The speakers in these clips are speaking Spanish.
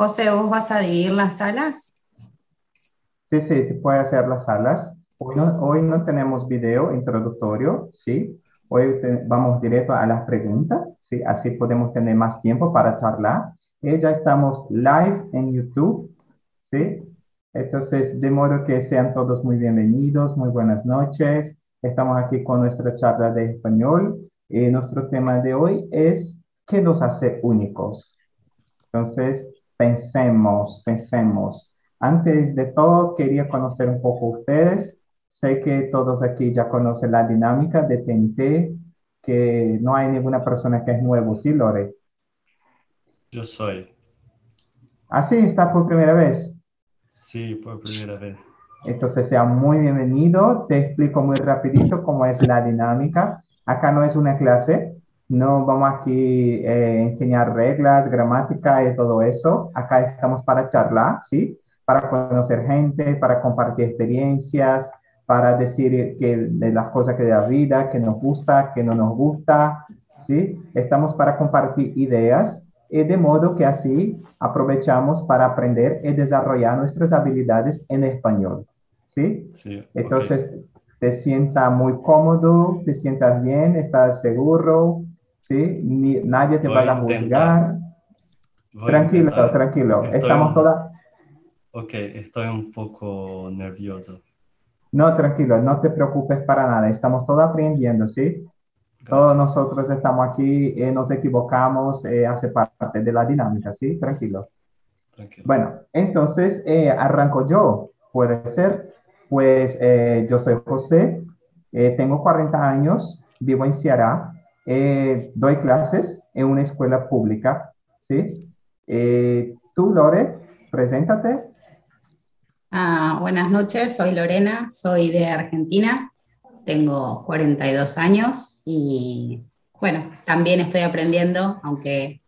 José, ¿vos vas a dividir las salas? Sí, sí, se puede hacer las salas. Hoy no, hoy no tenemos video introductorio, ¿sí? Hoy vamos directo a las preguntas, ¿sí? Así podemos tener más tiempo para charlar. Y ya estamos live en YouTube, ¿sí? Entonces, de modo que sean todos muy bienvenidos, muy buenas noches. Estamos aquí con nuestra charla de español. y nuestro tema de hoy es ¿qué nos hace únicos? Entonces, pensemos, pensemos. Antes de todo, quería conocer un poco ustedes. Sé que todos aquí ya conocen la dinámica de TNT, que no hay ninguna persona que es nuevo, ¿sí, Lore? Yo soy. ¿Ah, sí? ¿Está por primera vez? Sí, por primera vez. Entonces, sea muy bienvenido. Te explico muy rapidito cómo es la dinámica. Acá no es una clase, no vamos aquí a eh, enseñar reglas, gramática y todo eso. Acá estamos para charlar, ¿sí? Para conocer gente, para compartir experiencias, para decir que de las cosas que de la vida, que nos gusta, que no nos gusta, ¿sí? Estamos para compartir ideas y de modo que así aprovechamos para aprender y desarrollar nuestras habilidades en español, ¿sí? Sí. Entonces, te sientas muy cómodo, te sientas bien, estás seguro, ¿sí? Ni, nadie te va a juzgar. tranquilo, tranquilo. Estamos todas... Ok, estoy un poco nervioso. No, tranquilo, no te preocupes para nada. Estamos todos aprendiendo, ¿sí? Todos nosotros estamos aquí, eh, nos equivocamos, eh, hace parte de la dinámica, ¿sí? Tranquilo. Tranquilo. Bueno, entonces eh, arranco yo, puede ser. Pues eh, yo soy José, tengo 40 años, vivo en Ceará, doy clases en una escuela pública, ¿sí? tú, Lore, preséntate. Ah, buenas noches, soy Lorena, soy de Argentina, tengo 42 años y bueno, también estoy aprendiendo, aunque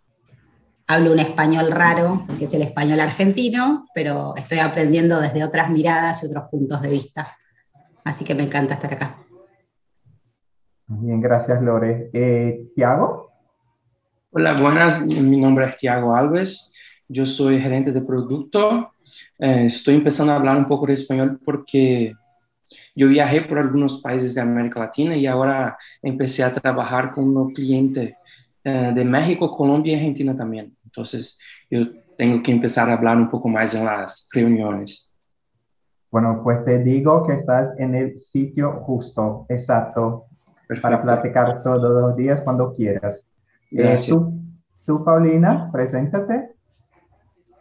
hablo un español raro, porque es el español argentino, pero estoy aprendiendo desde otras miradas y otros puntos de vista. Así que me encanta estar acá. Bien, gracias Lore. Eh, Tiago. Hola, buenas. Mi nombre es Tiago Alves. Yo soy gerente de producto. Eh, estoy empezando a hablar un poco de español porque yo viajé por algunos países de América Latina y ahora empecé a trabajar con un cliente eh, de México, Colombia y Argentina también. Entonces, yo tengo que empezar a hablar un poco más en las reuniones. Bueno, pues te digo que estás en el sitio justo, exacto, para platicar todos los días cuando quieras. Eh, tú, tú, Paulina, preséntate.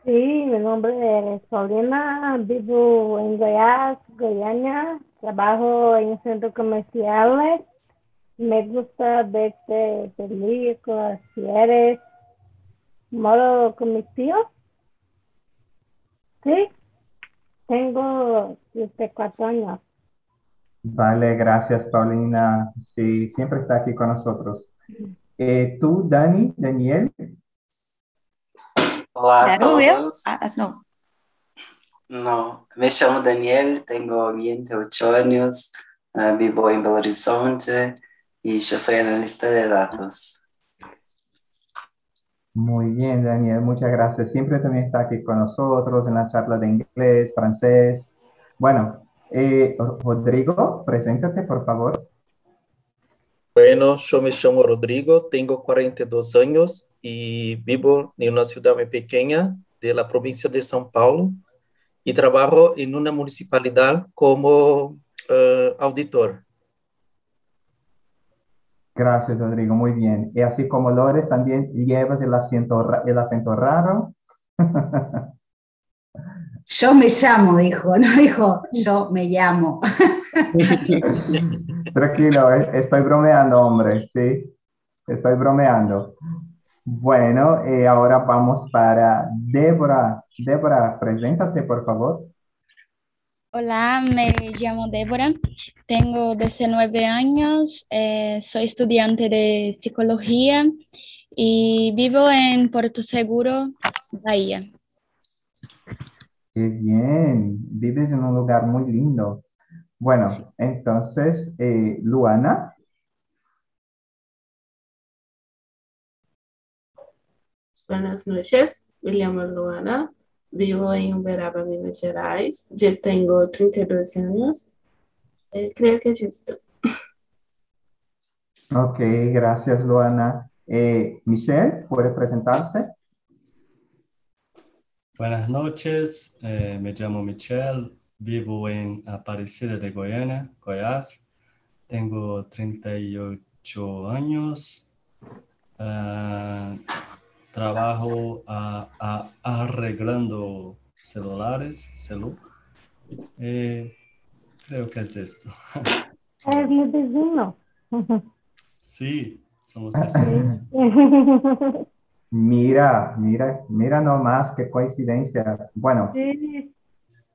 Sí, mi nombre es Paulina, vivo en Goiás, Goiânia, trabajo en centros comerciales, me gusta ver películas, series, modo con mis tíos. Sí, tengo 14 años. Vale, gracias Paulina. Sí, siempre está aquí con nosotros. Eh, tú, Dani, Daniel. Olá a todos. Ah, no. No, me chamo Daniel, tengo 28 años, uh, vivo en Belo Horizonte y yo soy analista de datos. Muy bien, Daniel, muchas gracias. Siempre también está aquí con nosotros en la charla de inglés, francés. Bueno, eh, Rodrigo, preséntate, por favor. Bueno, yo me llamo Rodrigo, tengo 42 años y vivo en una ciudad muy pequeña de la provincia de São Paulo y trabajo en una municipalidad como uh, auditor. Gracias, Rodrigo, muy bien. Y así como Lores, también llevas el acento, el acento raro. Yo me llamo, dijo, no dijo, yo me llamo. Tranquilo, estoy bromeando, hombre, sí, estoy bromeando. Bueno, eh, ahora vamos para Débora. Débora, preséntate, por favor. Hola, me llamo Débora, tengo 19 años, eh, soy estudiante de psicología y vivo en Puerto Seguro, Bahía. Qué bien, vives en un lugar muy lindo. Bueno, entonces, eh, Luana. Buenas noches, me llamo Luana, vivo en Uberaba, Minas Gerais. Yo tengo 32 años. Eh, creo que es esto. Ok, gracias Luana. Eh, Michelle, ¿puede presentarse? Buenas noches, eh, me llamo Michelle, vivo en Aparecida de Goiânia, Goiás. Tengo 38 años. Ah, trabajo a- a- arreglando celulares, celu. Eh, creo que es esto. Es mi vecino. Sí, somos vecinos. Mira, mira, mira nomás qué coincidencia. Bueno, Sí.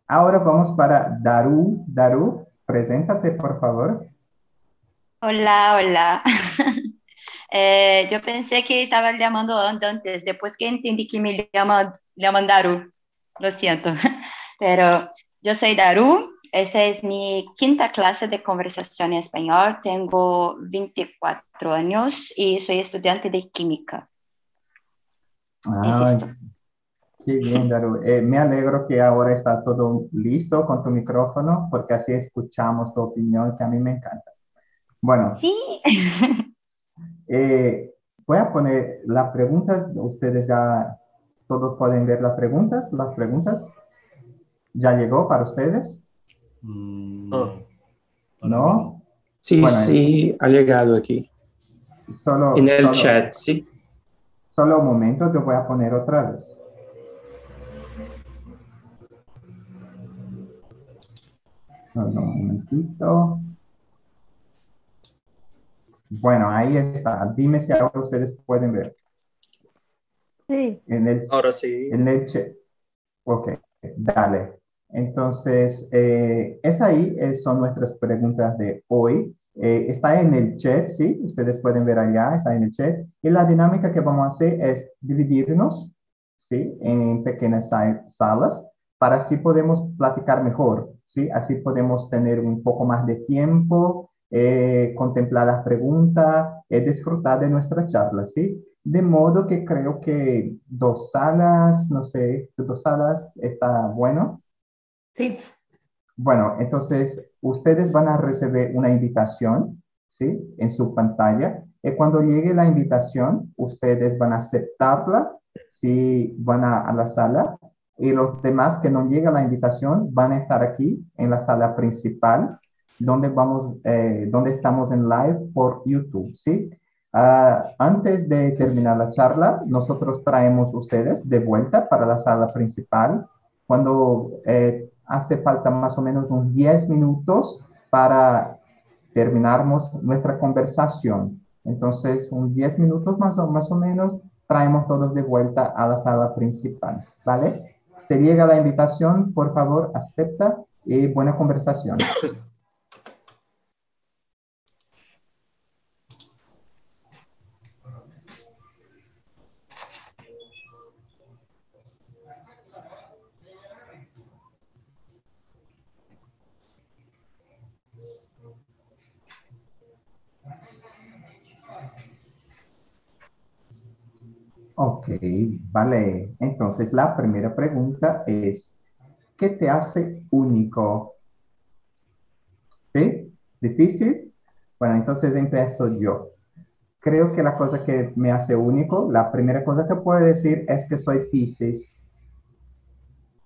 ahora vamos para Daru. Daru, preséntate por favor. Hola, hola. Eh, yo pensé que estaba llamando antes, después que entendí que me llama, llaman Daru. Lo siento. Pero yo soy Daru. Esta es mi quinta clase de conversación en español. Tengo 24 años y soy estudiante de química. Es Ay, esto. qué bien, Daru. Eh, me alegro que ahora está todo listo con tu micrófono, porque así escuchamos tu opinión, que a mí me encanta. Bueno, Sí. eh, voy a poner las preguntas. Ustedes ya todos pueden ver las preguntas. Las preguntas. ¿Ya llegó para ustedes? Mm, No. no. ¿No? Sí, Bueno, sí, ha llegado aquí. Solo, En el solo- chat, sí. Solo un momento, yo voy a poner otra vez. Solo un momentito. Bueno, ahí está. Dime si ahora ustedes pueden ver. Sí. En el, Ahora sí. en el chat. Ok, dale. Entonces, eh, es ahí, eh, son nuestras preguntas de hoy. Eh, está en el chat, sí, ustedes pueden ver allá, está en el chat. Y la dinámica que vamos a hacer es dividirnos, sí, en pequeñas sa- salas para así podemos platicar mejor, sí, así podemos tener un poco más de tiempo, eh, contemplar las preguntas, eh, disfrutar de nuestra charla, sí. De modo que creo que dos salas, no sé, dos salas está bueno. Sí, Bueno, entonces ustedes van a recibir una invitación, ¿sí? En su pantalla. Y cuando llegue la invitación, ustedes van a aceptarla, si van a, a la sala. Y los demás que no llega la invitación van a estar aquí en la sala principal, donde vamos, eh, donde estamos en live por YouTube, ¿sí? Ah, antes de terminar la charla, nosotros traemos ustedes de vuelta para la sala principal cuando eh, hace falta más o menos unos 10 minutos para terminarmos nuestra conversación. Entonces, unos 10 minutos más o, más o menos, traemos todos de vuelta a la sala principal, ¿vale? Se llega la invitación, por favor, acepta y buena conversación. Ok, vale. Entonces, la primera pregunta es, ¿qué te hace único? ¿Sí? ¿Difícil? Bueno, entonces empiezo yo. Creo que la cosa que me hace único, la primera cosa que puedo decir es que soy Pisces.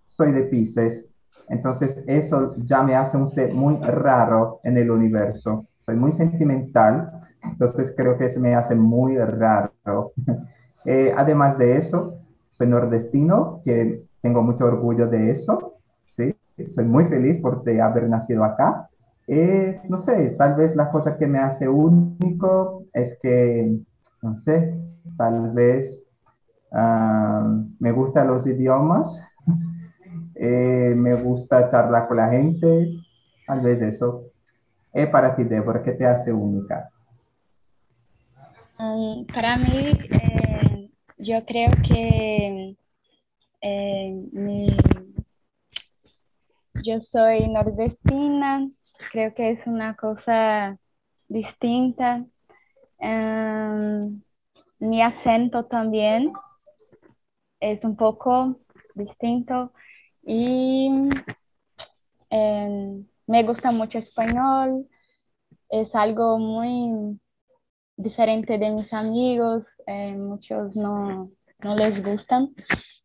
Soy de Pisces. Entonces, eso ya me hace un ser muy raro en el universo. Soy muy sentimental, entonces creo que eso me hace muy raro. Eh, además de eso, soy nordestino, que tengo mucho orgullo de eso, ¿sí? Soy muy feliz por de haber nacido acá. Eh, no sé, tal vez la cosa que me hace único es que, no sé, tal vez ah, me gustan los idiomas, eh, me gusta charlar con la gente, tal vez eso. Eh, para ti, Débora, ¿qué te hace única? Um, para mí, eh, yo creo que eh, yo soy nordestina, creo que es una cosa distinta. Em, mi acento también. es un poco distinto y em, me gusta mucho español, es algo muy diferente de mis amigos, eh, muchos no, no les gustan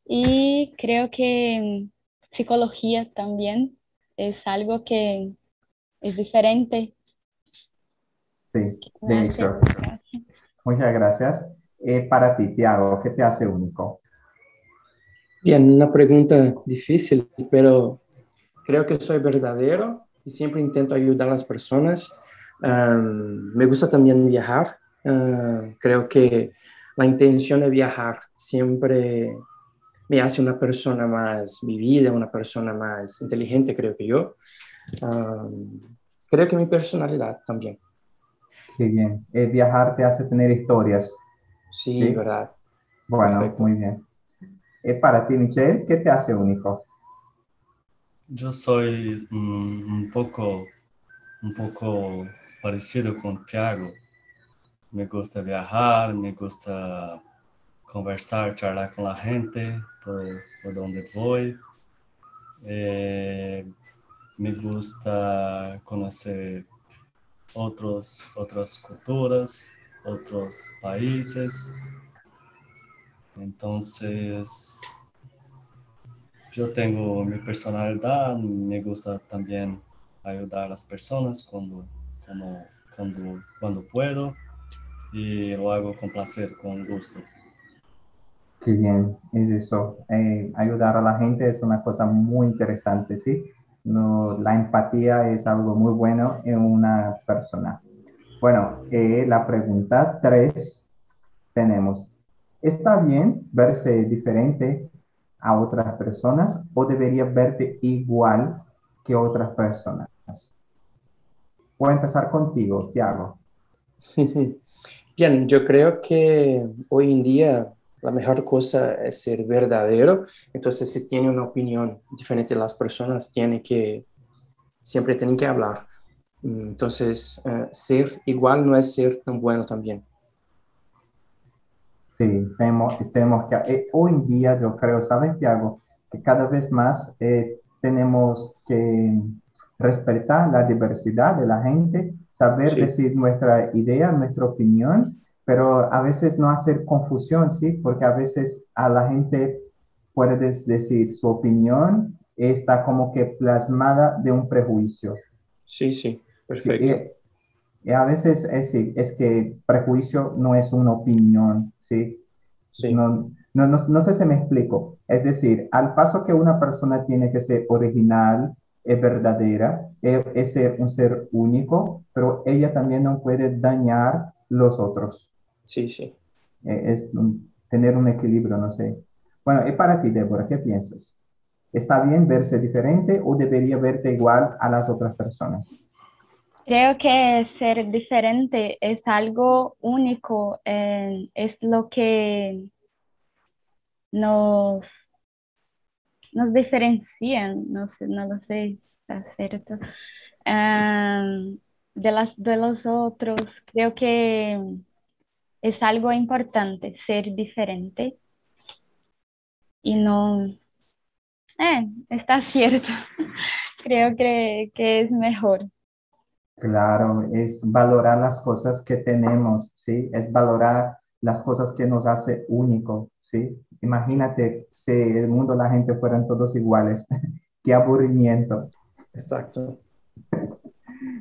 y creo que psicología también es algo que es diferente. Sí, de hecho. Muchas gracias. Eh, para ti, Tiago, ¿qué te hace único? Bien, una pregunta difícil, pero creo que soy verdadero y siempre intento ayudar a las personas. me gusta también viajar. Creo que la intención de viajar siempre me hace una persona más vivida, una persona más inteligente, creo que yo. creo que mi personalidad también. Qué bien. Eh, viajar te hace tener historias. Sí, verdad. Bueno, muy bien. Eh, para ti, Michelle, ¿qué te hace único? Yo soy un poco, un poco parecido con Tiago. Me gusta viajar, me gusta conversar, charlar con la gente por, por donde voy. Eh, me gusta conocer otros, otras culturas, otros países. Entonces, yo tengo mi personalidad, me gusta también ayudar a las personas cuando, cuando, cuando puedo y lo hago con placer, con gusto. Qué bien, es eso. Eh, ayudar a la gente es una cosa muy interesante, ¿sí? No, la empatía es algo muy bueno en una persona. Bueno, eh, la pregunta tres tenemos, ¿está bien verse diferente a otras personas o debería verte igual que otras personas? Voy a empezar contigo, Tiago. Bien, yo creo que hoy en día la mejor cosa es ser verdadero. Entonces, si tiene una opinión diferente de las personas, tiene que, siempre tienen que hablar. Mm, entonces, eh, ser igual no es ser tan bueno también. Sí, tenemos, tenemos que, eh, hoy en día yo creo, ¿sabes, Tiago? Que cada vez más eh, tenemos que respetar la diversidad de la gente, saber decir nuestra idea, nuestra opinión pero a veces no hacer confusión, ¿sí? Porque a veces a la gente puedes decir su opinión está como que plasmada de un prejuicio. Sí, sí, perfecto. Y, a veces es, es que prejuicio no es una opinión, ¿sí? Sí. No, no, no, sé si me explico. Es decir, al paso que una persona tiene que ser original, es verdadera, es, un ser único, pero ella también no puede dañar los otros. Sí, sí. Eh, es tener un equilibrio, no sé. Bueno, y para ti, Débora, ¿qué piensas? ¿Está bien verse diferente o debería verte igual a las otras personas? Creo que ser diferente es algo único, eh, es lo que nos, nos diferencian, no, sé, no lo sé, está cierto, eh, de, las, de los otros. Creo que es algo importante ser diferente y no, eh, está cierto, creo que, que es mejor. Claro, es valorar las cosas que tenemos, ¿sí? Es valorar las cosas que nos hace único, ¿sí? Imagínate si el mundo, la gente fueran todos iguales. Qué aburrimiento. Exacto.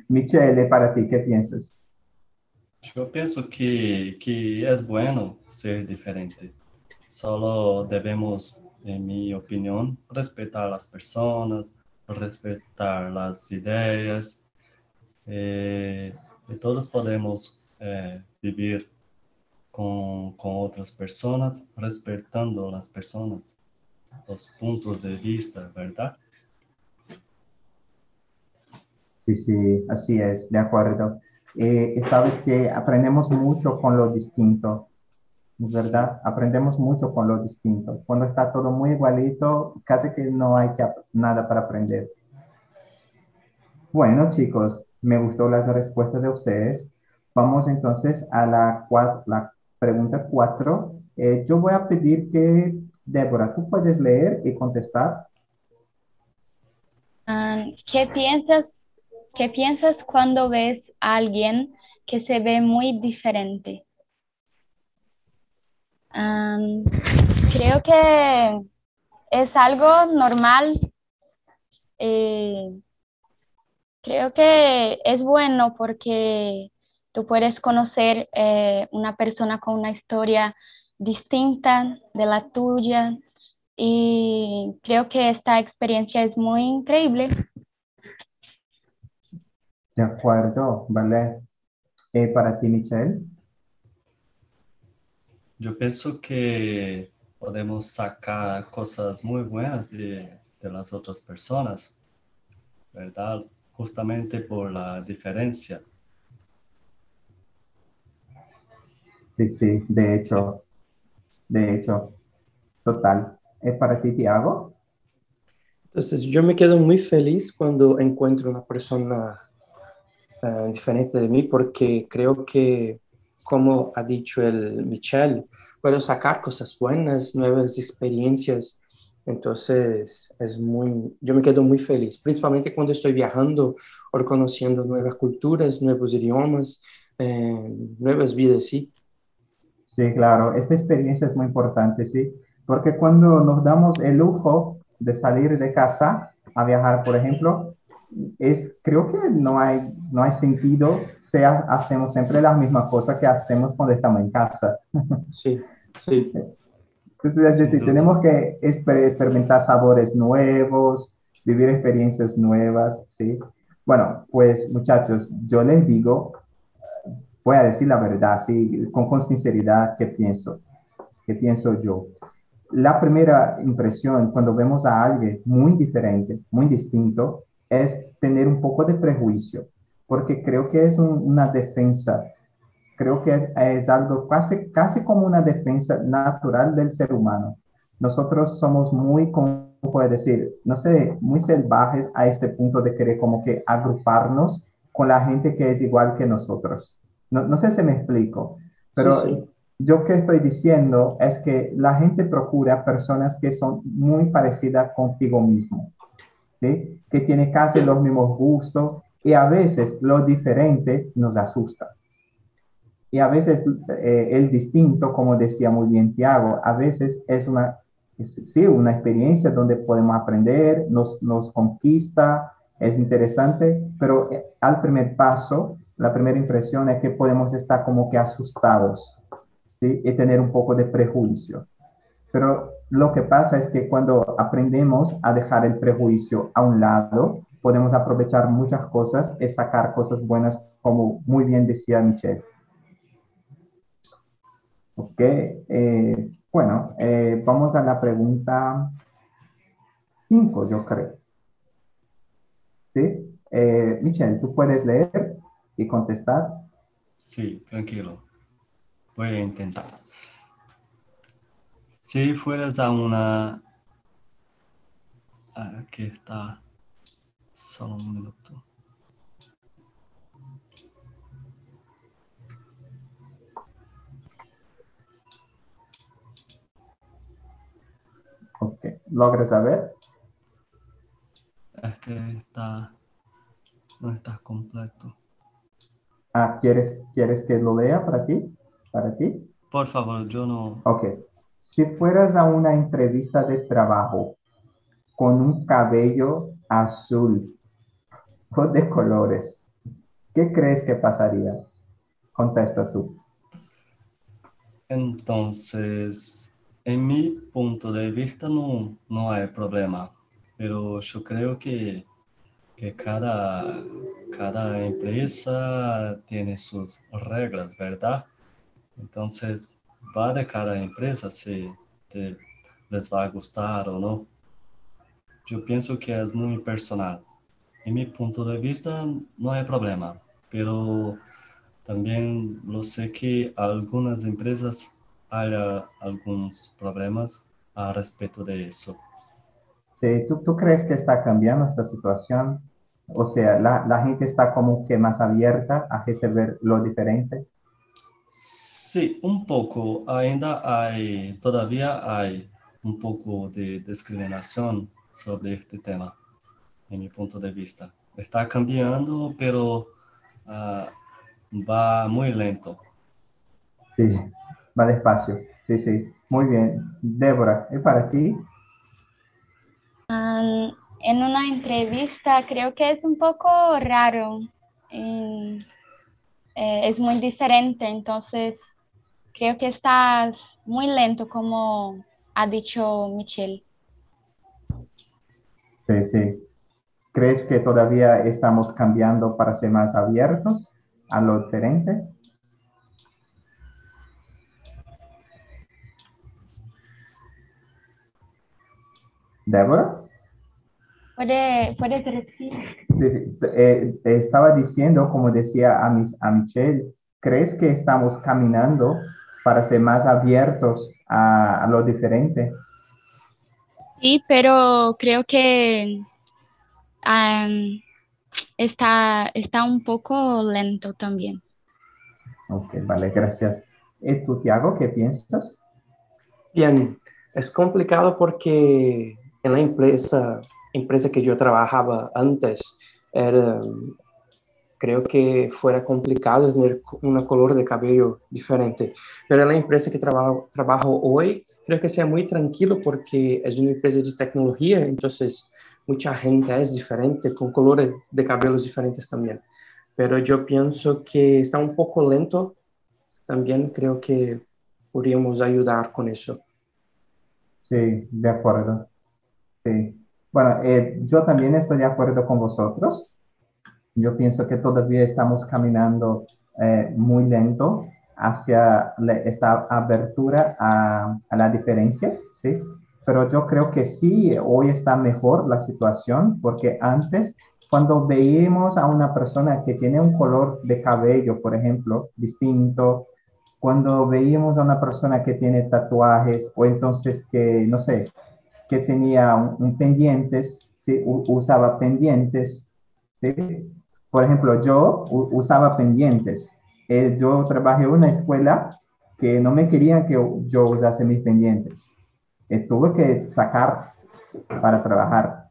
Michelle, para ti, ¿qué piensas? Yo pienso que, que es bueno ser diferente. Solo debemos, en mi opinión, respetar a las personas, respetar las ideas. Eh, y todos podemos eh, vivir con, con otras personas, respetando a las personas, los puntos de vista, ¿verdad? Sí, sí, así es, de acuerdo eh, sabes que aprendemos mucho con lo distinto, ¿verdad? Aprendemos mucho con lo distinto. Cuando está todo muy igualito, casi que no hay que, nada para aprender. Bueno, chicos, me gustó la respuesta de ustedes. Vamos entonces a la, la pregunta 4. Eh, yo voy a pedir que Débora, ¿tú puedes leer y contestar? Um, ¿qué piensas, qué piensas cuando ves a alguien que se ve muy diferente? Um, creo que es algo normal. eh, creo que es bueno porque tú puedes conocer eh, una persona con una historia distinta de la tuya y creo que esta experiencia es muy increíble. De acuerdo, vale. Eh, para ti, Michelle. Yo pienso que podemos sacar cosas muy buenas de, de las otras personas, ¿verdad? Justamente por la diferencia. Sí, sí, de hecho, de hecho, total. ¿Es para ti, Tiago? Entonces, yo me quedo muy feliz cuando encuentro una persona eh, diferente de mí porque creo que, como ha dicho el Michel, puedo sacar cosas buenas, nuevas experiencias. Entonces, es muy, yo me quedo muy feliz, principalmente cuando estoy viajando o conociendo nuevas culturas, nuevos idiomas, eh, nuevas vidas, sí. Sí, claro, esta experiencia es muy importante, sí, porque cuando nos damos el lujo de salir de casa a viajar, por ejemplo, es, creo que no hay, no hay sentido si ha- hacemos siempre la misma cosa que hacemos cuando estamos en casa. Sí, sí. Entonces, es decir, tenemos que exper- experimentar sabores nuevos, vivir experiencias nuevas, ¿sí? Bueno, pues muchachos, yo les digo, voy a decir la verdad, sí, con, con sinceridad, ¿qué pienso? ¿Qué pienso yo? La primera impresión cuando vemos a alguien muy diferente, muy distinto, es tener un poco de prejuicio, porque creo que es un- una defensa, creo que es, es algo casi, casi como una defensa natural del ser humano. Nosotros somos muy, ¿cómo puedo decir? No sé, muy salvajes a este punto de querer como que agruparnos con la gente que es igual que nosotros. No, no sé si me explico, pero Sí, sí. yo que estoy diciendo es que la gente procura personas que son muy parecidas contigo mismo, ¿sí? Que tienen casi los mismos gustos y a veces lo diferente nos asusta. Y a veces eh, el distinto, como decía muy bien Tiago, a veces es una, es, sí, una experiencia donde podemos aprender, nos, nos conquista, es interesante, pero eh, al primer paso, la primera impresión es que podemos estar como que asustados. Y tener un poco de prejuicio. Pero lo que pasa es que cuando aprendemos a dejar el prejuicio a un lado, podemos aprovechar muchas cosas y sacar cosas buenas, como muy bien decía Michelle. Ok, eh, bueno, eh, vamos a la pregunta 5, yo creo. ¿Sí? Eh, Michelle, ¿tú puedes leer y contestar? Sí, tranquilo. Voy a intentar. Si fueras a una... Aquí está. Solo un minuto. Ok, ¿logras saber? Es que está... No está completo. Ah, ¿quieres, ¿quieres que lo lea para ti? ¿Para ti? Por favor, yo no... Ok. Si fueras a una entrevista de trabajo con un cabello azul o de colores, ¿qué crees que pasaría? Contesta tú. Entonces, en mi punto de vista no, no hay problema, pero yo creo que, que cada, cada empresa tiene sus reglas, ¿verdad? Entonces, va de cada empresa si te- les va a gustar o no. Yo pienso que es muy personal. En mi punto de vista no hay problema, pero también lo sé que algunas empresas haya algunos problemas a respecto de eso. Sí, ¿tú, tú crees que está cambiando esta situación? O sea, la, la gente está como que más abierta a receber lo diferente. Sí, un poco. Ainda hay, todavía hay un poco de discriminación sobre este tema, en mi punto de vista. Está cambiando, pero ah, va muy lento. Sí, va despacio. Sí, sí. Muy bien. Débora, ¿es para ti? En una entrevista creo que es un poco raro. Eh, es muy diferente, entonces creo que estás muy lento, como ha dicho Michelle. Sí, sí. ¿Crees que todavía estamos cambiando para ser más abiertos a lo diferente? Débora? ¿Puede, puede repetir? Sí, eh, estaba diciendo, como decía a, a Michelle, ¿crees que estamos caminando para ser más abiertos a, lo diferente? Sí, pero creo que está, está un poco lento también. Ok, vale, gracias. ¿Y tú, Tiago, qué piensas? Bien, es complicado porque en empresa, empresa que yo trabajaba antes, era, creo que fuera complicado tener un color de cabello diferente. En la empresa que trabajo, trabajo hoy, creo que sea muy tranquilo porque es una empresa de tecnología, entonces mucha gente es diferente, con colores de cabellos diferentes también. Pero yo pienso que está un poco lento, también creo que podríamos ayudar con eso. Sí, de acuerdo. Sí. Bueno, eh, yo también estoy de acuerdo con vosotros. Yo pienso que todavía estamos caminando eh, muy lento hacia esta abertura a, a, la diferencia, ¿sí? Pero yo creo que sí, hoy está mejor la situación, porque antes, cuando veíamos a una persona que tiene un color de cabello, por ejemplo, distinto, cuando veíamos a una persona que tiene tatuajes o entonces que, no sé, que tenía un, pendientes, ¿sí? usaba pendientes. ¿sí? Por ejemplo, yo usaba pendientes. Eh, yo trabajé en una escuela que no me querían que yo usase mis pendientes. Eh, tuve que sacar para trabajar.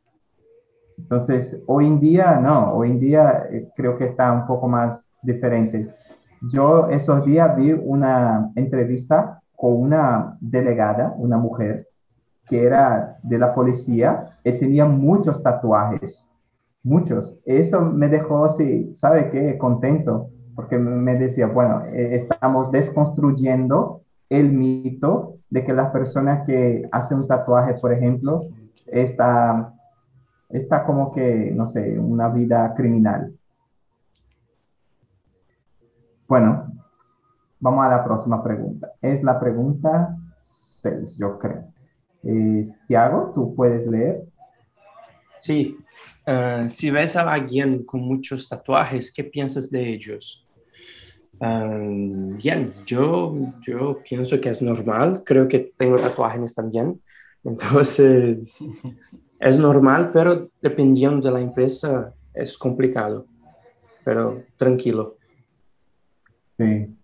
Entonces, hoy en día, no, hoy en día eh, creo que está un poco más diferente. Yo esos días vi una entrevista con una delegada, una mujer, que era de la policía y tenía muchos tatuajes, muchos. Eso me dejó así, ¿sabe qué? Contento, porque me decía, bueno, eh, estamos desconstruyendo el mito de que las personas que hacen un tatuaje, por ejemplo, está, está como que, no sé, una vida criminal. Bueno, vamos a la próxima pregunta. Es la pregunta 6, yo creo. Eh, Tiago, ¿tú puedes leer? Sí. Uh, si ves a alguien con muchos tatuajes, ¿qué piensas de ellos? Uh, bien, yo, yo pienso que es normal. Creo que tengo tatuajes también. Entonces, es normal, pero dependiendo de la empresa es complicado. Pero tranquilo. Sí,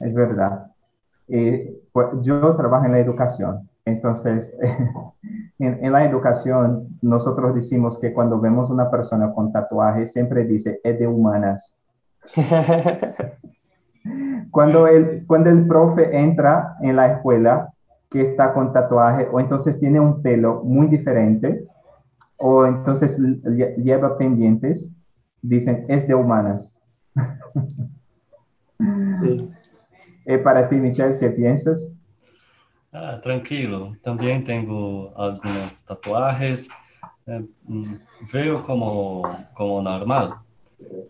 es verdad. Eh, pues yo trabajo en la educación entonces, en, la educación, nosotros decimos que cuando vemos una persona con tatuaje, siempre dice, es de humanas. cuando, el, cuando el profe entra en la escuela que está con tatuaje o entonces tiene un pelo muy diferente o entonces lleva pendientes, dicen, es de humanas. sí. Eh, para ti, Michelle, ¿qué piensas? Ah, tranquilo. También tengo algunos tatuajes. Eh, mm, veo como, como normal,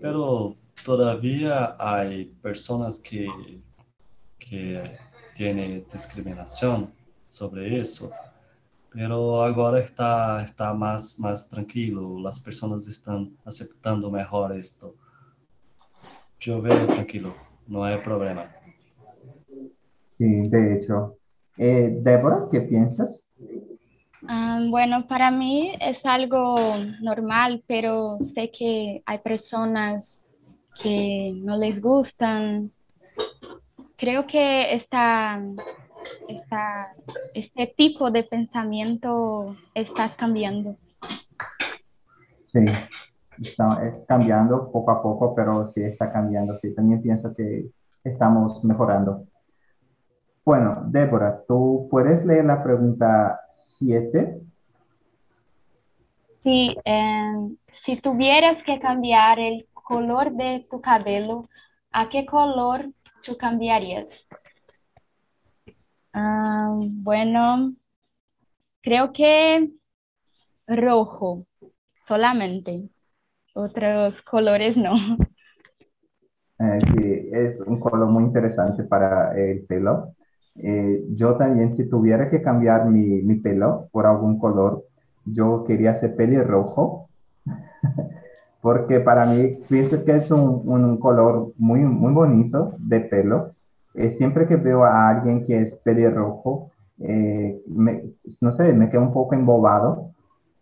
pero todavía hay personas que, que tienen discriminación sobre eso. Pero ahora está, está más, más tranquilo, las personas están aceptando mejor esto. Yo veo tranquilo, no hay problema. Sí, de hecho, eh, Débora, ¿qué piensas? Ah, bueno, para mí es algo normal, pero sé que hay personas que no les gustan. Creo que esta, este tipo de pensamiento estás cambiando? Sí, está eh, cambiando poco a poco, pero sí está cambiando. Sí, también pienso que estamos mejorando. Bueno, Débora, ¿tú puedes leer la pregunta 7? Sí, em, si tuvieras que cambiar el color de tu cabello, ¿a qué color tú cambiarías? Bueno, creo que rojo solamente. Otros colores no. Eh, sí, es un color muy interesante para el pelo. Eh, yo también, si tuviera que cambiar mi, mi pelo por algún color, yo quería ser pelirrojo, porque para mí pienso que es un, un color muy, muy bonito de pelo. Eh, siempre que veo a alguien que es pelirrojo, eh, no sé, me quedo un poco embobado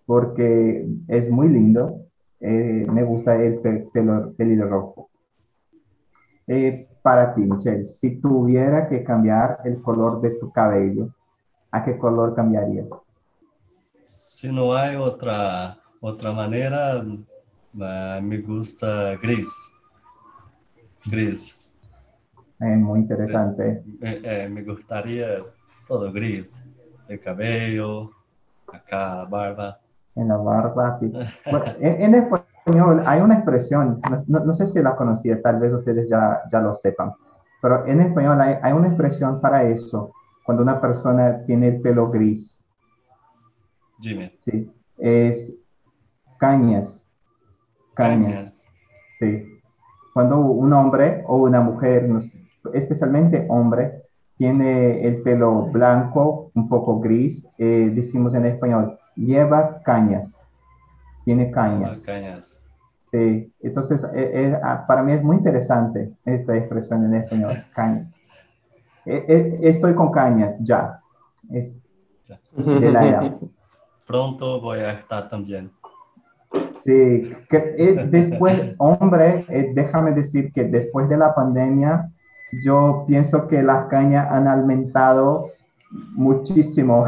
porque es muy lindo. Eh, me gusta el pelo pelirrojo. Para ti, Michelle, si tuviera que cambiar el color de tu cabello, ¿a qué color cambiarías? Si no hay otra, otra manera, me gusta gris. Gris. muy interesante. me gustaría todo gris. El cabello, acá, barba. En la barba, sí. en, español hay una expresión, no, sé si la conocía, tal vez ustedes ya, ya lo sepan, pero en español hay, hay una expresión para eso, cuando una persona tiene el pelo gris. Jimmy. Sí, es cañas. Cañas. Sí. Cuando un hombre o una mujer, especialmente hombre, tiene el pelo blanco, un poco gris, eh, decimos en español, lleva cañas. Tiene cañas. cañas. Sí, entonces eh, eh, ah, para mí es muy interesante esta expresión en español, cañas. estoy con cañas ya. Es de la edad. pronto voy a estar también. Sí, que después, hombre, eh, déjame decir que después de la pandemia, yo pienso que las cañas han aumentado muchísimo.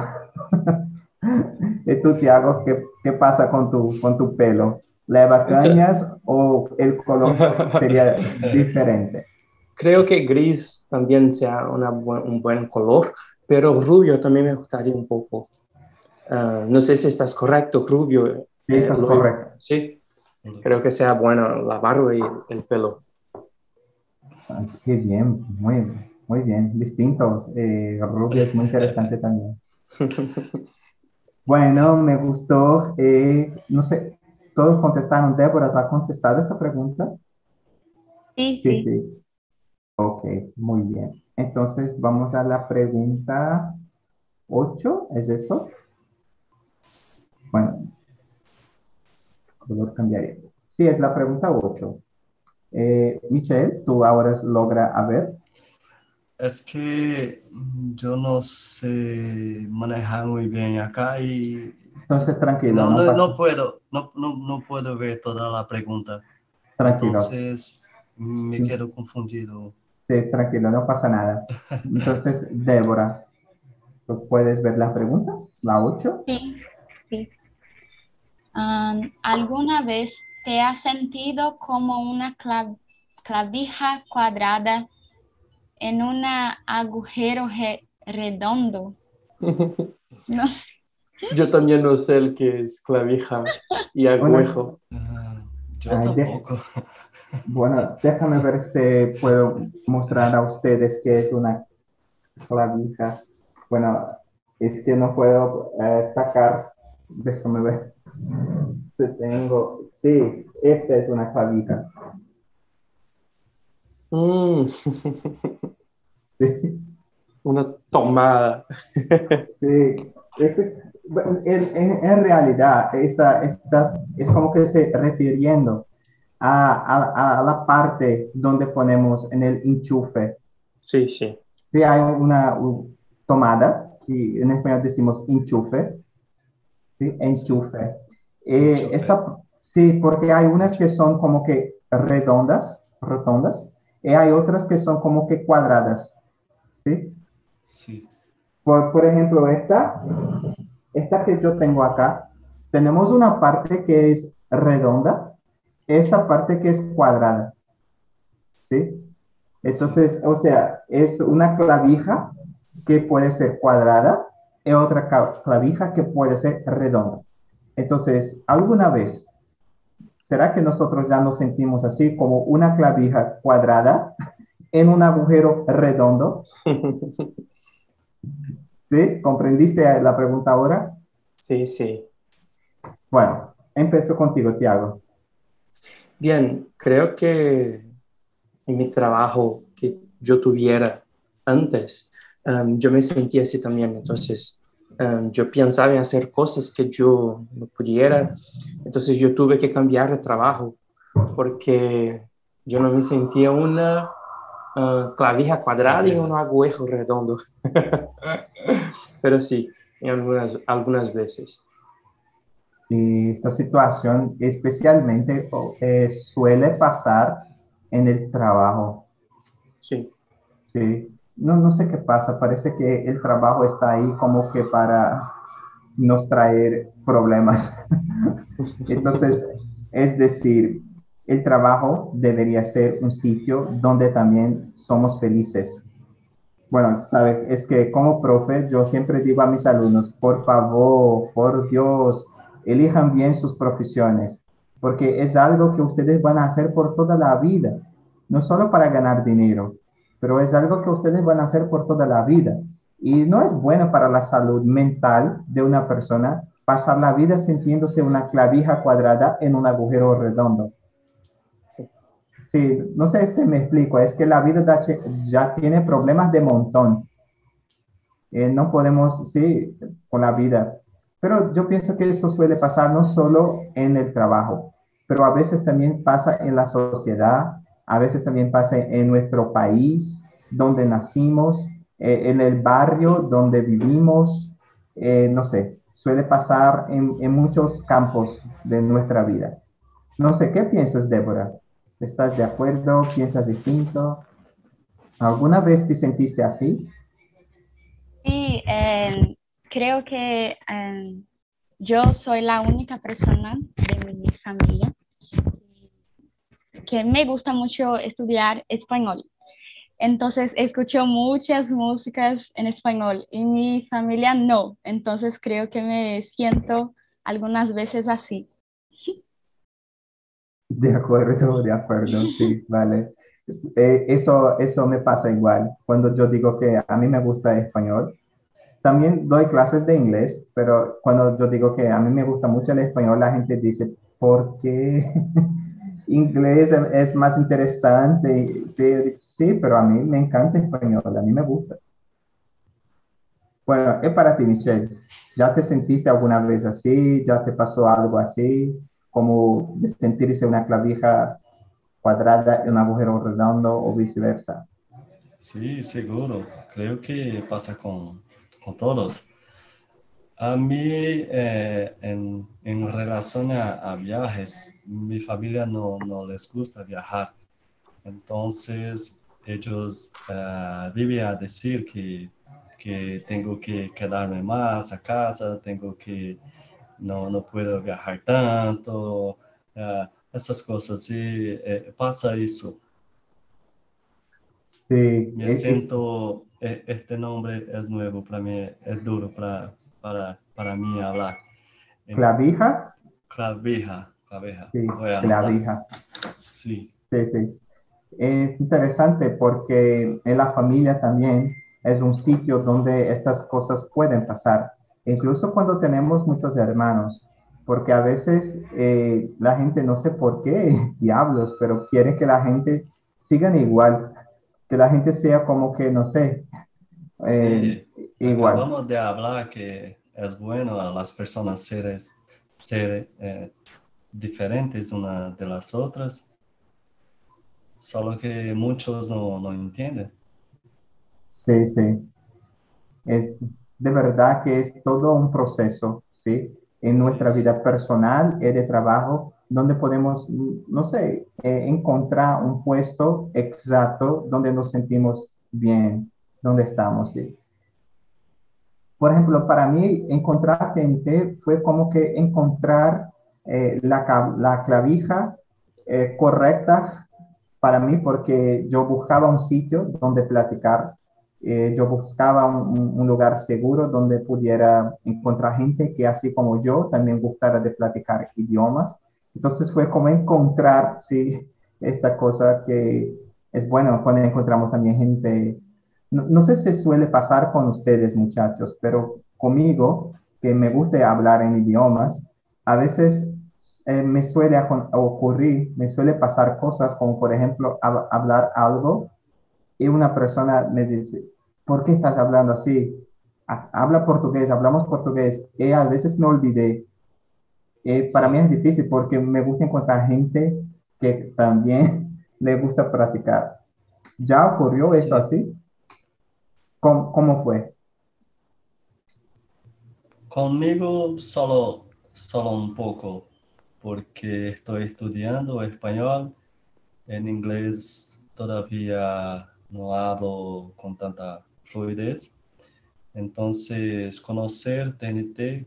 ¿Y tú, Tiago, qué, qué pasa con tu, con tu pelo? ¿Leva cañas o el color sería diferente? Creo que gris también sea un buen color, pero rubio también me gustaría un poco. Ah, no sé si estás correcto, Rubio. Sí, estás correcto. Sí, creo que sea bueno la barba y el pelo. Ah, qué bien, muy, muy bien, distintos. Eh, Rubio es muy interesante también. Bueno, me gustó. Eh, no sé, todos contestaron. Débora, ¿tú has contestado esta pregunta? Sí, sí, sí. Ok, muy bien. Entonces vamos a la pregunta 8, ¿es eso? Bueno, color cambiaría. Sí, es la pregunta 8. Eh, Michelle, ¿tú ahora logra a ver? Es que yo no sé manejar muy bien acá y... Entonces, tranquilo. No, no, puedo, no, no, puedo ver toda la pregunta. Tranquilo. Entonces, me quedo confundido. Sí, tranquilo, no pasa nada. Entonces, Débora, ¿tú puedes ver la pregunta? ¿La 8? Sí, sí. ¿Alguna vez te has sentido como una clavija cuadrada en un agujero redondo? no. Yo también no sé el que es clavija y agujero. yo tampoco. bueno, déjame ver si puedo mostrar a ustedes qué es una clavija. Bueno, es que no puedo eh, sacar, déjame ver. Si tengo, sí, esta es una clavija. Mm. Una tomada. sí, en, realidad esa, es como que se refiriendo a, a, la parte donde ponemos en el enchufe. Sí, sí. Sí, hay una tomada, que en español decimos enchufe. Sí, enchufe. Eh, esta, sí, porque hay unas que son como que redondas, rotondas, y hay otras que son como que cuadradas. ¿Sí? Sí. Por, por ejemplo, esta, esta que yo tengo acá, tenemos una parte que es redonda, esta parte que es cuadrada. ¿Sí? Entonces, o sea, es una clavija que puede ser cuadrada y otra clavija que puede ser redonda. Entonces, ¿alguna vez será que nosotros ya nos sentimos así como una clavija cuadrada en un agujero redondo? ¿Sí? ¿Comprendiste la pregunta ahora? Sí, sí. Bueno, empiezo contigo, Tiago. Bien, creo que en mi trabajo que yo tuviera antes, um, yo me sentía así también. Entonces, um, yo pensaba en hacer cosas que yo no pudiera. Entonces, yo tuve que cambiar de trabajo porque yo no me sentía una uh, clavija cuadrada y un agujero redondo. Pero sí, en algunas, algunas veces. Y esta situación especialmente eh, suele pasar en el trabajo. Sí. Sí. No, no sé qué pasa, parece que el trabajo está ahí como que para nos traer problemas. Entonces, es decir, el trabajo debería ser un sitio donde también somos felices. Bueno, sabes, es que como profe yo siempre digo a mis alumnos, por favor, por Dios, elijan bien sus profesiones, porque es algo que ustedes van a hacer por toda la vida, no solo para ganar dinero, pero es algo que ustedes van a hacer por toda la vida. Y no es bueno para la salud mental de una persona pasar la vida sintiéndose una clavija cuadrada en un agujero redondo. Sí, no sé si me explico, es que la vida ya, tiene problemas de montón. Eh, no podemos, sí, con la vida. Pero yo pienso que eso suele pasar no solo en el trabajo, pero a veces también pasa en la sociedad, a veces también pasa en nuestro país, donde nacimos, eh, en el barrio donde vivimos, eh, no sé, suele pasar en, en, muchos campos de nuestra vida. No sé, ¿qué piensas, Débora? ¿Estás de acuerdo? ¿Piensas distinto? ¿Alguna vez te sentiste así? Sí, eh, creo que eh, yo soy la única persona de mi familia que me gusta mucho estudiar español. Entonces escucho muchas músicas en español y mi familia no. Entonces creo que me siento algunas veces así. De acuerdo, de acuerdo, sí, vale. Eh, eso, eso me pasa igual. Cuando yo digo que a mí me gusta español, también doy clases de inglés, pero cuando yo digo que a mí me gusta mucho el español, la gente dice, ¿por qué inglés es más interesante? Sí, sí, pero a mí me encanta español, a mí me gusta. Bueno, es para ti, Michelle. ¿Ya te sentiste alguna vez así? ¿Ya te pasó algo así? Como de sentirse una clavija cuadrada en un agujero redondo o viceversa. Sí, seguro. Creo que pasa con con todos. A mí, eh, en, en, relación a, viajes, mi familia no, no, les gusta viajar. Entonces, ellos uh, viven a decir que, que tengo que quedarme más a casa, tengo que, no, no puedo viajar tanto, uh, esas cosas. Y eh, pasa eso. Sí. Me siento e, este nombre es nuevo para mí, es duro para, para, para mí hablar. ¿Clavija? Clavija, clavija. Sí, clavija. Sí. Sí, sí. Es interesante porque en la familia también es un sitio donde estas cosas pueden pasar, incluso cuando tenemos muchos hermanos, porque a veces eh, la gente no sé por qué, diablos, pero quiere que la gente sigan igual que la gente sea como que, no sé, eh, igual. Acabamos de hablar que es bueno a las personas ser, ser eh, diferentes una de las otras, solo que muchos no, no entienden. Sí, sí. Es de verdad que es todo un proceso, ¿sí? En nuestra vida personal y de trabajo, donde podemos, no sé, eh, encontrar un puesto exacto donde nos sentimos bien, donde estamos. ¿sí? por ejemplo, para mí encontrar gente fue como que encontrar eh, la, la, clavija eh, correcta para mí porque yo buscaba un sitio donde platicar, eh, yo buscaba un, lugar seguro donde pudiera encontrar gente que así como yo también gustara de platicar idiomas. Entonces fue como encontrar, sí, esta cosa que es bueno cuando encontramos también gente, no, sé si suele pasar con ustedes muchachos, pero conmigo, que me gusta hablar en idiomas, a veces eh, me suele ocurrir, me suele pasar cosas como por ejemplo hablar algo y una persona me dice, ¿por qué estás hablando así? Habla portugués, hablamos portugués. Y a veces me olvidé. Eh, para mí es difícil porque me gusta encontrar gente que también le gusta practicar. ¿Ya ocurrió esto así? ¿Cómo, ¿Cómo, fue? Conmigo solo, solo un poco porque estoy estudiando español. En inglés todavía no hablo con tanta fluidez. Entonces, conocer TNT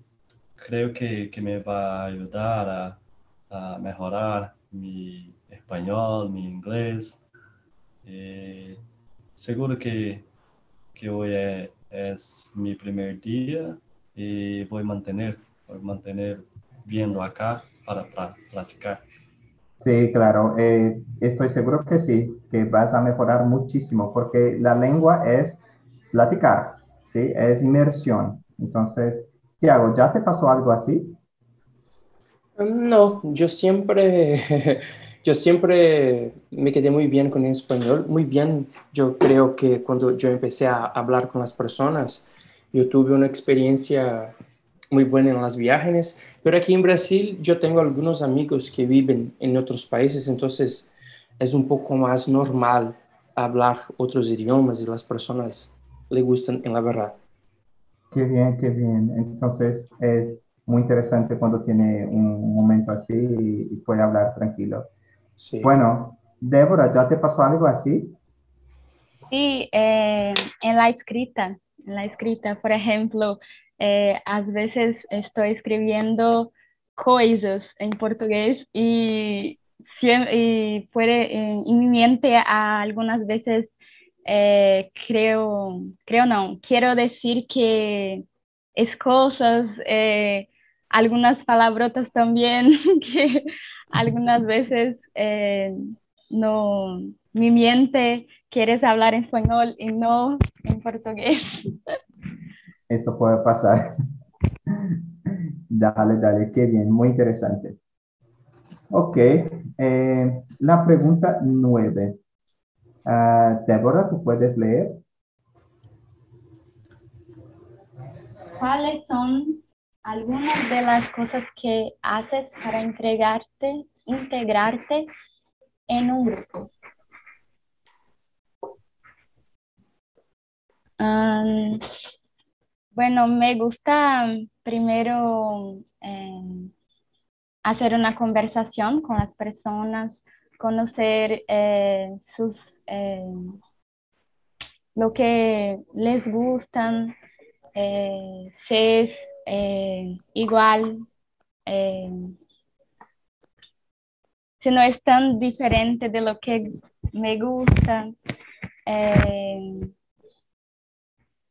creo que, que me va a ayudar a, a, mejorar mi español, mi inglés. Eh, seguro que, que hoy es, es, mi primer día y voy a mantener, voy a mantener viendo acá para, platicar. Sí, claro, eh, estoy seguro que sí, que vas a mejorar muchísimo, porque la lengua es platicar, ¿sí? Es inmersión. Entonces, Tiago, ¿ya te pasó algo así? No, yo siempre, yo siempre me quedé muy bien con el español, muy bien. Yo creo que cuando yo empecé a hablar con las personas, yo tuve una experiencia muy buena en las viajes, pero aquí en Brasil yo tengo algunos amigos que viven en otros países, entonces es un poco más normal hablar otros idiomas y las personas le gustan en la verdad. Qué bien, qué bien. Entonces es muy interesante cuando tiene un momento así y, puede hablar tranquilo. Sí. Bueno, Débora, ¿ya te pasó algo así? Sí, eh, en la escrita, en la escrita, por ejemplo, eh, às vezes estou escrevendo coisas em português e, e puede, em mi mente algumas vezes eh, creo, creo não, quero dizer que as coisas, eh, algumas palabrotas também, que algumas vezes eh, no, mi mente quieres hablar en español y no en portugués. Eso puede pasar. dale, dale, qué bien, muy interesante. Ok, eh, la pregunta nueve. Uh, Débora, ¿tú puedes leer? ¿Cuáles son algunas de las cosas que haces para integrarte, integrarte en un grupo? Bueno, me gusta primero em, hacer una conversación con las personas, conocer eh, sus em, lo que les gustan, eh, si es eh, igual, em, si no es tan diferente de lo que me gusta.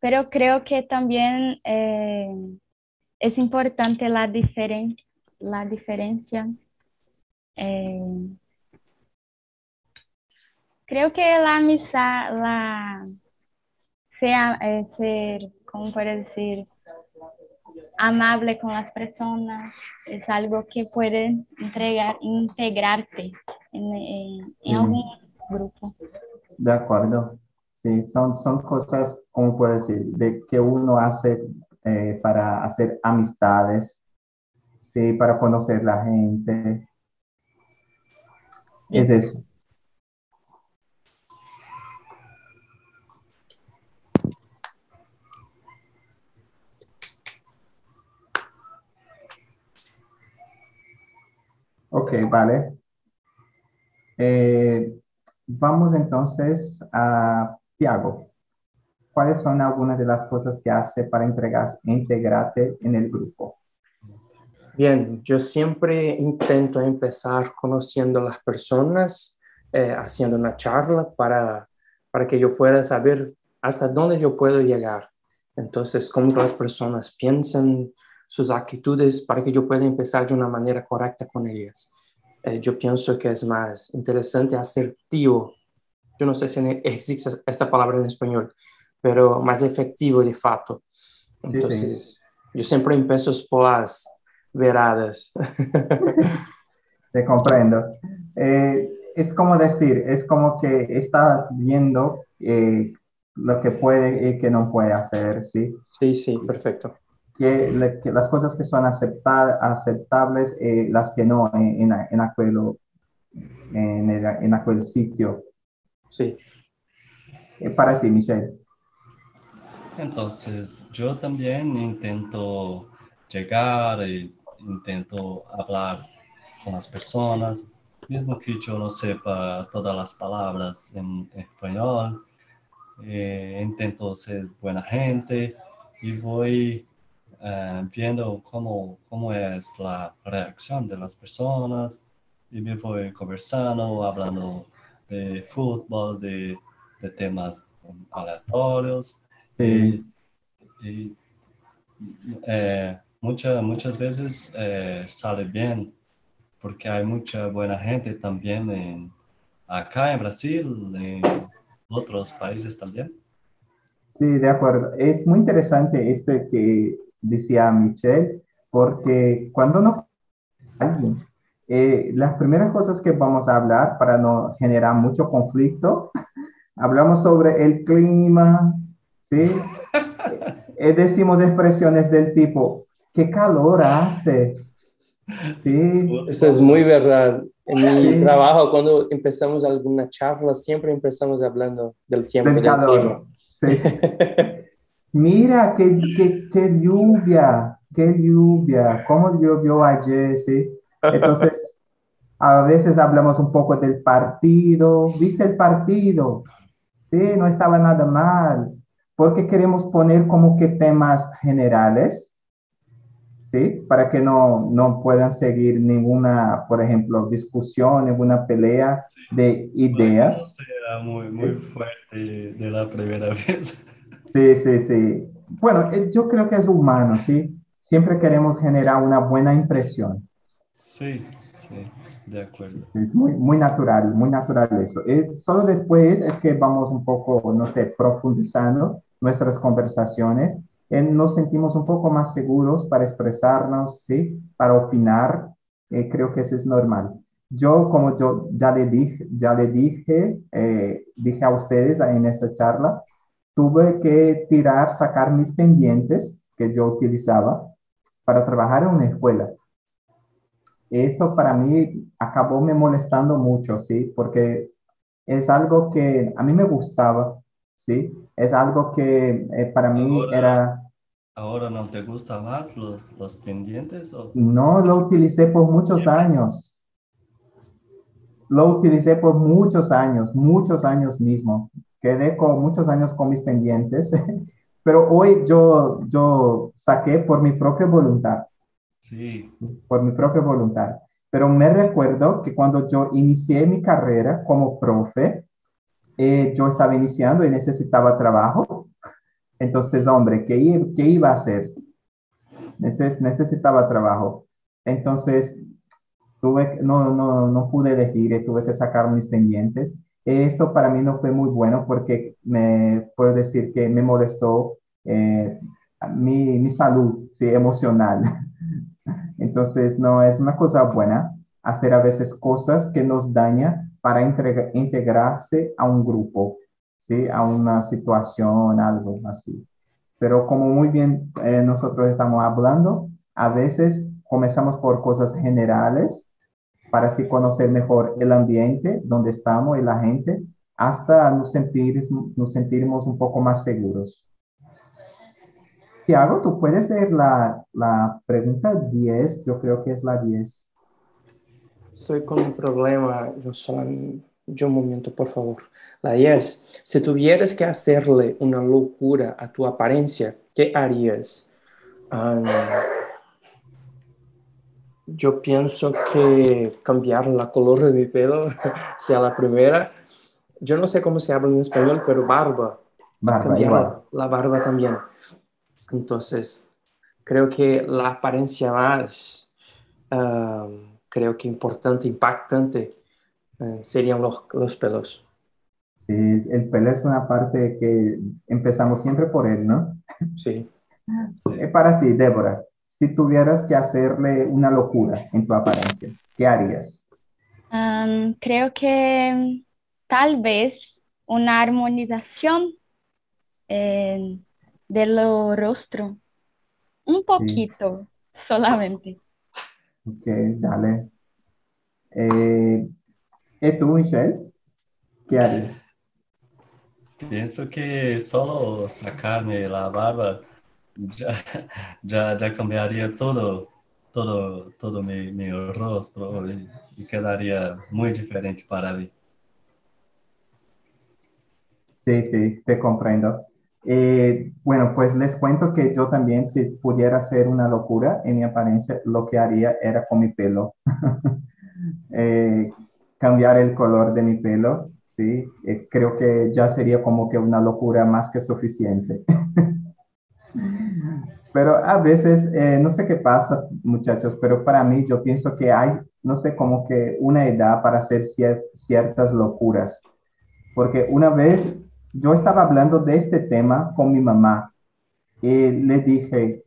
Pero creo que también eh, es importante la, diferen la diferencia. Eh, creo que la amistad, la sea, eh, ser, ¿cómo puedo decir? Amable con las personas es algo que puede entregar, integrarte en, en, en algún grupo. De acuerdo. Sí, son, son cosas, como puedo decir, de que uno hace eh, para hacer amistades, sí, para conocer la gente. Es eso. Ok, vale. Eh, vamos entonces a Tiago. ¿cuáles son algunas de las cosas que hace para entregar, integrarte en el grupo? Bien, yo siempre intento empezar conociendo a las personas, eh, haciendo una charla para, para que yo pueda saber hasta dónde yo puedo llegar. Entonces, cómo las personas piensan, sus actitudes, para que yo pueda empezar de una manera correcta con ellas. Eh, yo pienso que es más interesante, asertivo. Yo no sé si existe esta palabra en español, pero más efectivo de fato. Entonces, yo siempre empiezo por las veradas. Te comprendo. Eh, es como decir, es como que estás viendo eh, lo que puede y que no puede hacer, ¿sí? Sí, sí, perfecto. Que, las cosas que son aceptables y eh, las que no en, en, en, aquel, en, en aquel sitio. Sí. para ti, Michelle. Entonces, yo también intento llegar y intento hablar con las personas, mismo que yo no sepa todas las palabras en español, eh, intento ser buena gente y voy eh, viendo cómo, cómo es la reacción de las personas y me voy conversando, hablando de fútbol, de, de temas aleatorios. Y, eh, muchas, muchas veces eh, sale bien porque hay mucha buena gente también acá en Brasil, en otros países también. Sí, de acuerdo. Es muy interesante esto que decía Michelle, porque cuando no alguien, eh, las primeras cosas que vamos a hablar para no generar mucho conflicto, hablamos sobre el clima, ¿sí? Eh, decimos expresiones del tipo, qué calor hace. Sí. Eso es muy verdad. En mi trabajo, cuando empezamos alguna charla, siempre empezamos hablando del tiempo. Del calor. Sí. Mira, qué, qué, qué, lluvia, qué lluvia, cómo llovió ayer, ¿sí? Entonces, a veces hablamos un poco del partido. ¿Viste el partido? Sí, no estaba nada mal. Porque queremos poner como que temas generales ¿sí? Para que no, no puedan seguir ninguna, por ejemplo, discusión, ninguna pelea de ideas. Será muy, muy fuerte de la primera vez. Sí, sí, sí. Bueno, eh, yo creo que es humano, ¿sí? Siempre queremos generar una buena impresión. Sí, sí, de acuerdo. Es muy, muy natural, muy natural eso. Eh, solo después es que vamos un poco, no sé, profundizando nuestras conversaciones nos sentimos un poco más seguros para expresarnos, ¿sí? Para opinar. Eh, creo que eso es normal. Yo, como yo ya le dije, ya le dije, eh, dije a ustedes en esa charla, tuve que tirar, sacar mis pendientes que yo utilizaba para trabajar en una escuela. Eso para mí acabó me molestando mucho, ¿sí? Porque es algo que a mí me gustaba, ¿sí? Es algo que eh, para mí era ¿Ahora no te gustan más los, los pendientes? O... No, lo utilicé por muchos años. Lo utilicé por muchos años, muchos años mismo. Quedé con muchos años con mis pendientes, pero hoy yo, yo saqué por mi propia voluntad. Sí. Por mi propia voluntad. Pero me recuerdo que cuando yo inicié mi carrera como profe, eh, yo estaba iniciando y necesitaba trabajo entonces, hombre, ¿qué, iba a hacer? necesitaba trabajo. Entonces, tuve, no, no, no pude elegir, tuve que sacar mis pendientes. Esto para mí no fue muy bueno porque me puedo decir que me molestó eh, mi, mi, salud sí, emocional. Entonces, no es una cosa buena hacer a veces cosas que nos dañan para integrarse a un grupo. ¿sí? a una situación, algo así. Pero como muy bien eh, nosotros estamos hablando, a veces comenzamos por cosas generales para así conocer mejor el ambiente donde estamos y la gente, hasta nos, sentir, nos sentirnos un poco más seguros. Tiago, tú puedes leer la, la pregunta 10, yo creo que es la 10. Estoy con un problema, yo, yo un momento, por favor. La es, si tuvieras que hacerle una locura a tu apariencia, ¿qué harías? Um, yo pienso que cambiar la color de mi pelo sea la primera. Yo no sé cómo se habla en español, pero barba. Barba, cambiar igual. la barba también. Entonces, creo que la apariencia más, um, creo que importante, impactante, eh, serían los, los pelos. Sí, el pelo es una parte que empezamos siempre por él, ¿no? Sí. Eh, Para ti, Débora, si tuvieras que hacerle una locura en tu apariencia, ¿qué harías? Creo que tal vez una armonización eh, de lo rostro, un poquito solamente. Ok, dale. Eh, ¿Y tú, Michelle? ¿Qué harías? Pienso que solo sacarme la barba ya, ya, ya cambiaría todo, todo, todo mi, mi rostro y, y quedaría muy diferente para mí. Sí, sí, te comprendo. Eh, bueno, pues les cuento que yo también, si pudiera hacer una locura en mi apariencia, lo que haría era con mi pelo. Eh, cambiar el color de mi pelo, sí. Eh, creo que ya sería como que una locura más que suficiente. Pero a veces, eh, no sé qué pasa, muchachos, pero para mí yo pienso que hay, no sé, como que una edad para hacer cier- ciertas locuras. Porque una vez yo estaba hablando de este tema con mi mamá y le dije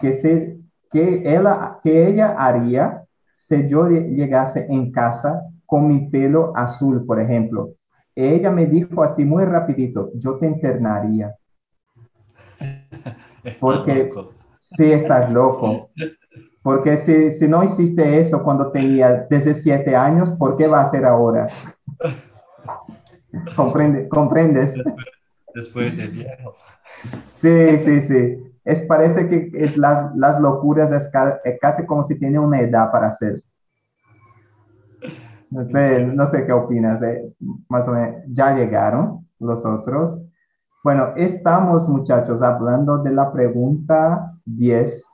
que, se, que, ella, que ella haría si yo lle- llegase en casa con mi pelo azul, por ejemplo. Ella me dijo así muy rapidito, yo te internaría. Porque Loco. sí estás loco. Porque si, si no hiciste eso cuando tenía 17 años, ¿por qué va a ser ahora? Comprende, ¿Comprendes? Después de viejo. Sí, sí, sí. Es, parece que es las, las locuras es, es casi como si tiene una edad para hacer. No sé, no sé qué opinas. eh, Más o menos, ya llegaron los otros. Bueno, estamos, muchachos, hablando de la pregunta 10.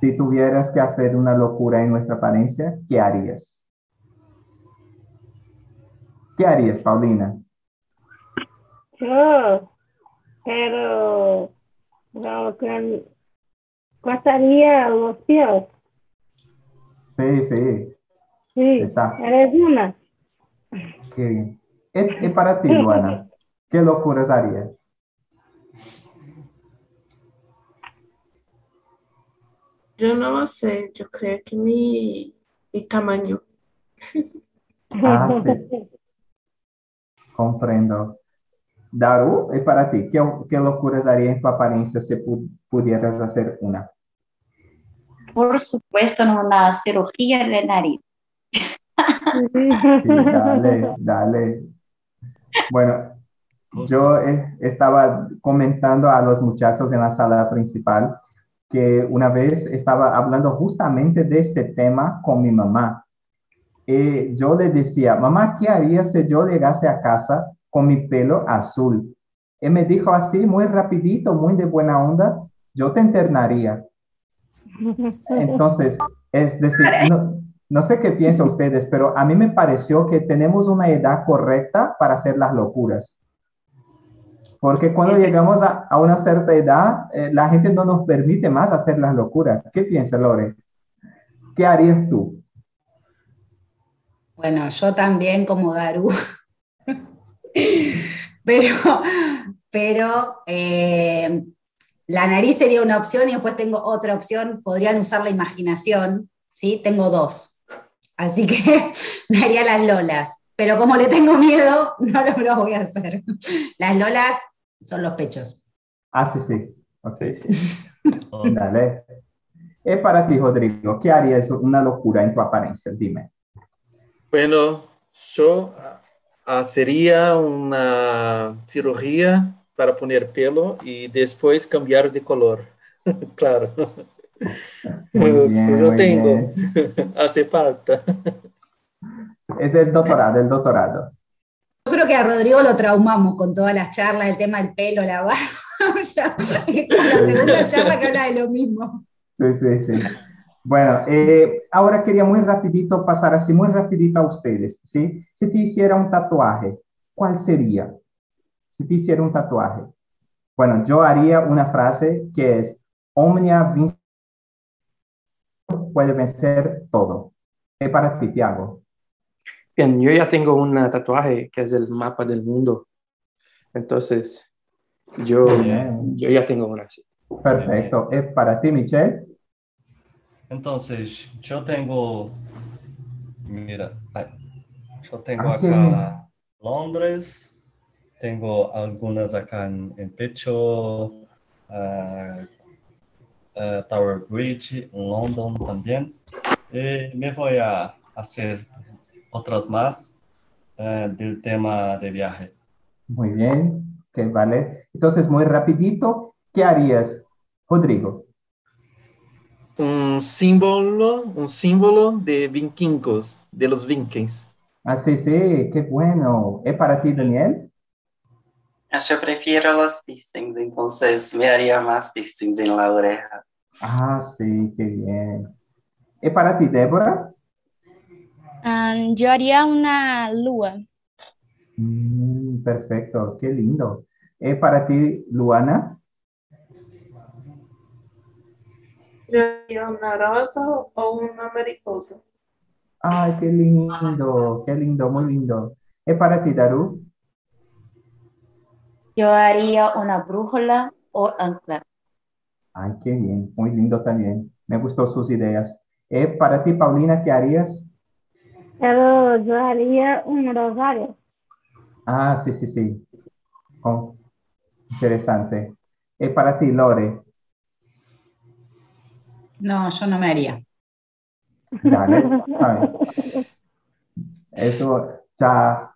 Si tuvieras que hacer una locura en nuestra apariencia, ¿qué harías? ¿Qué harías, Paulina? Yo, pero, no, que cortaría los pies. Sí, sí, Sí, está. eres una. Qué y para ti, Luana, ¿qué locuras harías? Yo no lo sé, yo creo que mi, mi tamaño. Ah, sí, comprendo. Daru, y para ti, ¿qué, qué locuras harías en tu apariencia si pu- pudieras hacer una? Por supuesto, una cirugía de nariz. Sí, dale, dale. Bueno, yo eh, estaba comentando a los muchachos en la sala principal que una vez estaba hablando justamente de este tema con mi mamá. Y yo le decía, mamá, ¿qué haría si yo llegase a casa con mi pelo azul? Y me dijo así, muy rapidito, muy de buena onda, yo te internaría. Entonces, es decir, no, no sé qué piensan ustedes, pero a mí me pareció que tenemos una edad correcta para hacer las locuras. Porque cuando llegamos a, a una cierta edad, eh, la gente no nos permite más hacer las locuras. ¿Qué piensa Lore? ¿Qué harías tú? Bueno, yo también como Daru. pero pero eh, la nariz sería una opción y después tengo otra opción. Podrían usar la imaginación, ¿sí? Tengo dos. Así que me haría las lolas. Pero como le tengo miedo, no lo, lo voy a hacer. Las lolas son los pechos. Ah, sí, sí. Ok, Sí. dale. Y para ti, Rodrigo, ¿qué harías una locura en tu apariencia? Dime. Bueno, yo haría una cirugía para poner pelo y después cambiar de color. claro. Muy bien, no muy tengo. bien. Hace falta. Es el doctorado, el doctorado. Creo que a Rodrigo lo traumamos con todas las charlas, el tema del pelo, la barba. ya, la segunda charla que habla de lo mismo. Sí, sí, sí. Bueno, eh, ahora quería muy rapidito pasar así, muy rapidito a ustedes, ¿sí? Si te hiciera un tatuaje, ¿cuál sería? Si te hiciera un tatuaje. Bueno, yo haría una frase que es, omnia puede vencer todo. ¿Qué para ti, Tiago? Bien, yo ya tengo un tatuaje que es el mapa del mundo. Entonces, yo, Bien. yo ya tengo una así. Perfecto. ¿Es para ti, Michelle? Entonces, yo tengo, mira, yo tengo Ah, qué acá Londres, tengo algunas acá en, en pecho, ah, ah, Tower Bridge, en London también. Y me voy a hacer otras más ah, del tema de viaje. Muy bien, que vale. Entonces, muy rapidito, ¿qué harías, Rodrigo? Un símbolo, un símbolo de vikingos, de los vikings. Ah, sí, sí, qué bueno. ¿Es para ti, Daniel? Yo prefiero los piercings, entonces me haría más piercings en la oreja. Ah, sí, qué bien. ¿Es para ti, Débora? Ah, yo haría una lua. Mm, perfecto, qué lindo. ¿Es para ti, Luana? Yo haría una rosa o una mariposa. Ay, qué lindo, qué lindo, muy lindo. ¿Es para ti, Daru? Yo haría una brújula o ancla. Ay, qué bien, muy lindo también. Me gustó sus ideas. ¿Es para ti, Paulina, qué harías? Pero yo haría un rosario. Ah, sí, sí, sí. Oh, interesante. ¿Es para ti, Lore? No, yo no me haría. Dale, a ver. Eso ya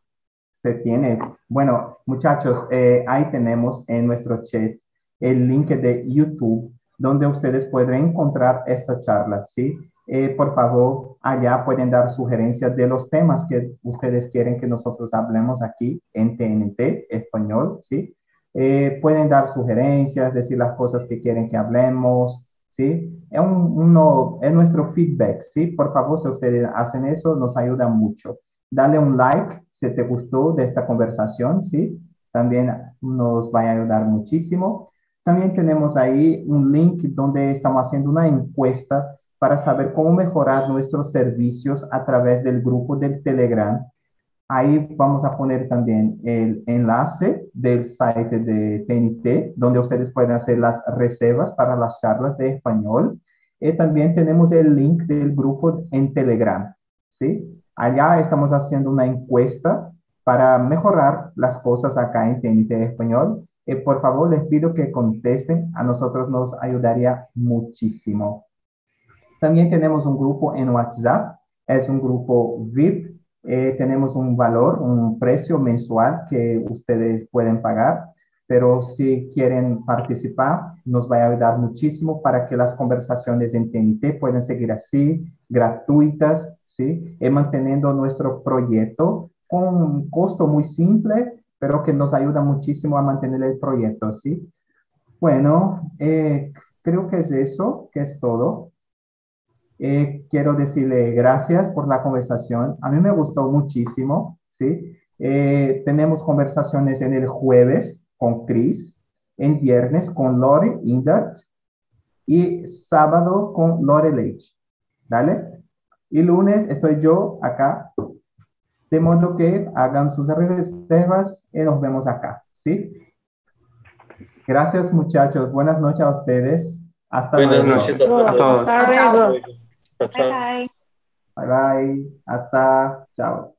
se tiene. Bueno, muchachos, eh, ahí tenemos en nuestro chat el link de YouTube donde ustedes pueden encontrar esta charla, ¿sí? Eh, por favor, allá pueden dar sugerencias de los temas que ustedes quieren que nosotros hablemos aquí en TNT Español, ¿sí? Eh, pueden dar sugerencias, decir las cosas que quieren que hablemos, ¿sí? Es, un, es nuestro feedback, ¿sí? Por favor, si ustedes hacen eso, nos ayuda mucho. Dale un like si te gustó de esta conversación, ¿sí? También nos va a ayudar muchísimo. También tenemos ahí un link donde estamos haciendo una encuesta para saber cómo mejorar nuestros servicios a través del grupo del Telegram. Ahí vamos a poner también el enlace del site de TNT, donde ustedes pueden hacer las reservas para las charlas de español. Y también tenemos el link del grupo en Telegram, ¿sí? Allá estamos haciendo una encuesta para mejorar las cosas acá en TNT Español. Eh, por favor, les pido que contesten, a nosotros nos ayudaría muchísimo. También tenemos un grupo en WhatsApp, es un grupo VIP, eh, tenemos un valor, un precio mensual que ustedes pueden pagar, pero si quieren participar, nos va a ayudar muchísimo para que las conversaciones en TNT puedan seguir así, gratuitas, ¿sí? Y manteniendo nuestro proyecto con un costo muy simple, pero que nos ayuda muchísimo a mantener el proyecto, ¿sí? Bueno, eh, creo que es eso, que es todo. Eh, quiero decirle gracias por la conversación. A mí me gustó muchísimo, ¿sí? Eh, tenemos conversaciones en el jueves con Chris, en viernes con Lore Indert y sábado con Lore Leitch, ¿vale? Y lunes estoy yo acá, de modo que hagan sus reservas y nos vemos acá, ¿sí? Gracias muchachos, buenas noches a ustedes. Hasta Buenas luego. noches a todos. Hasta luego. Chao, chao. Bye bye. Bye bye. Hasta. Chao.